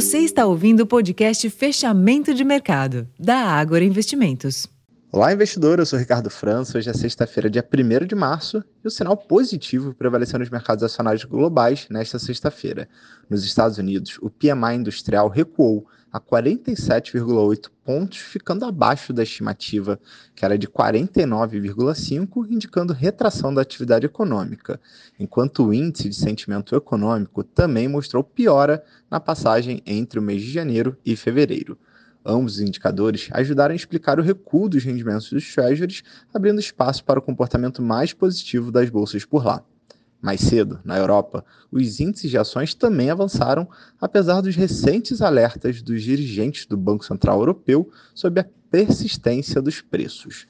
Você está ouvindo o podcast Fechamento de Mercado, da Ágora Investimentos. Olá, investidor. Eu sou Ricardo França. Hoje é sexta-feira, dia 1 de março, e o sinal positivo prevaleceu nos mercados acionários globais nesta sexta-feira. Nos Estados Unidos, o PMI industrial recuou a 47,8 pontos, ficando abaixo da estimativa, que era de 49,5, indicando retração da atividade econômica, enquanto o índice de sentimento econômico também mostrou piora na passagem entre o mês de janeiro e fevereiro. Ambos os indicadores ajudaram a explicar o recuo dos rendimentos dos treasuries, abrindo espaço para o comportamento mais positivo das bolsas por lá. Mais cedo, na Europa, os índices de ações também avançaram, apesar dos recentes alertas dos dirigentes do Banco Central Europeu sobre a persistência dos preços.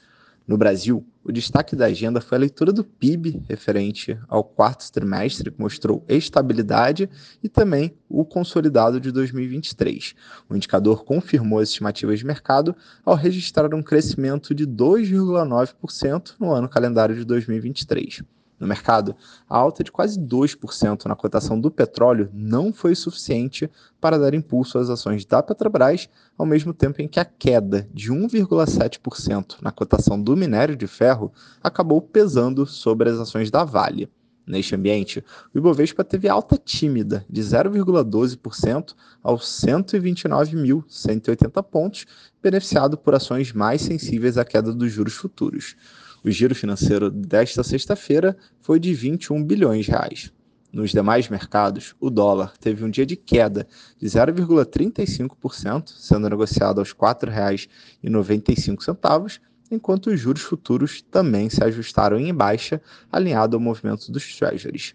No Brasil, o destaque da agenda foi a leitura do PIB referente ao quarto trimestre, que mostrou estabilidade, e também o consolidado de 2023. O indicador confirmou as estimativas de mercado ao registrar um crescimento de 2,9% no ano calendário de 2023 no mercado, a alta de quase 2% na cotação do petróleo não foi suficiente para dar impulso às ações da Petrobras, ao mesmo tempo em que a queda de 1,7% na cotação do minério de ferro acabou pesando sobre as ações da Vale. Neste ambiente, o Ibovespa teve alta tímida de 0,12% aos 129.180 pontos, beneficiado por ações mais sensíveis à queda dos juros futuros. O giro financeiro desta sexta-feira foi de 21 bilhões de reais. Nos demais mercados, o dólar teve um dia de queda de 0,35%, sendo negociado aos R$ 4,95, enquanto os juros futuros também se ajustaram em baixa, alinhado ao movimento dos treasuries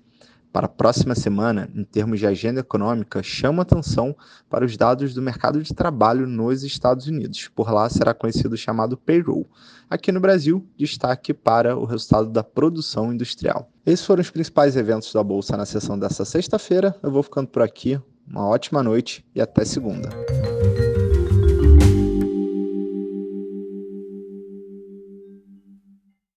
para a próxima semana, em termos de agenda econômica, chama atenção para os dados do mercado de trabalho nos Estados Unidos. Por lá será conhecido o chamado payroll. Aqui no Brasil, destaque para o resultado da produção industrial. Esses foram os principais eventos da Bolsa na sessão dessa sexta-feira. Eu vou ficando por aqui. Uma ótima noite e até segunda.